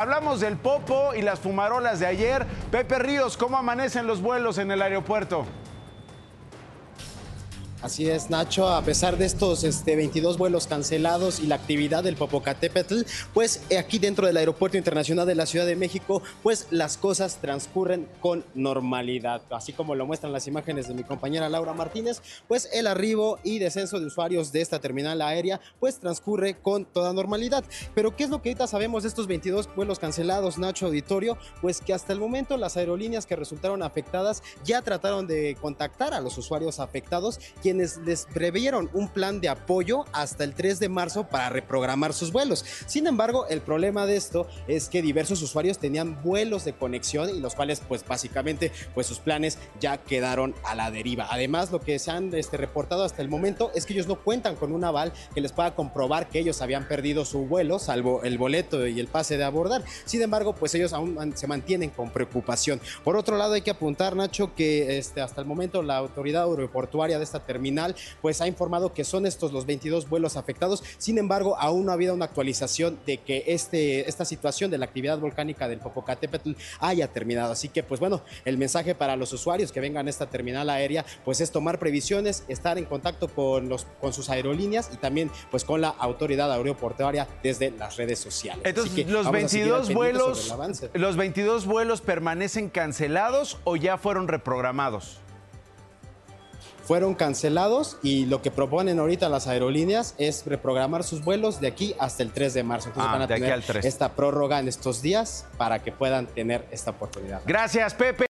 Hablamos del Popo y las fumarolas de ayer. Pepe Ríos, ¿cómo amanecen los vuelos en el aeropuerto? Así es, Nacho, a pesar de estos este, 22 vuelos cancelados y la actividad del Popocatépetl, pues eh, aquí dentro del Aeropuerto Internacional de la Ciudad de México, pues las cosas transcurren con normalidad. Así como lo muestran las imágenes de mi compañera Laura Martínez, pues el arribo y descenso de usuarios de esta terminal aérea, pues transcurre con toda normalidad. Pero ¿qué es lo que ahorita sabemos de estos 22 vuelos cancelados, Nacho Auditorio? Pues que hasta el momento las aerolíneas que resultaron afectadas ya trataron de contactar a los usuarios afectados, quienes les previeron un plan de apoyo hasta el 3 de marzo para reprogramar sus vuelos. Sin embargo, el problema de esto es que diversos usuarios tenían vuelos de conexión y los cuales pues básicamente pues sus planes ya quedaron a la deriva. Además, lo que se han este, reportado hasta el momento es que ellos no cuentan con un aval que les pueda comprobar que ellos habían perdido su vuelo, salvo el boleto y el pase de abordar. Sin embargo, pues ellos aún se mantienen con preocupación. Por otro lado, hay que apuntar, Nacho, que este, hasta el momento la autoridad aeroportuaria de esta terminal pues ha informado que son estos los 22 vuelos afectados. Sin embargo, aún no ha habido una actualización de que este, esta situación de la actividad volcánica del Popocatépetl haya terminado. Así que, pues bueno, el mensaje para los usuarios que vengan a esta terminal aérea, pues es tomar previsiones, estar en contacto con, los, con sus aerolíneas y también pues con la autoridad aeroportuaria desde las redes sociales. Entonces, los 22 vuelos, los 22 vuelos permanecen cancelados o ya fueron reprogramados fueron cancelados y lo que proponen ahorita las aerolíneas es reprogramar sus vuelos de aquí hasta el 3 de marzo. Entonces ah, van a tener esta prórroga en estos días para que puedan tener esta oportunidad. Gracias, Pepe.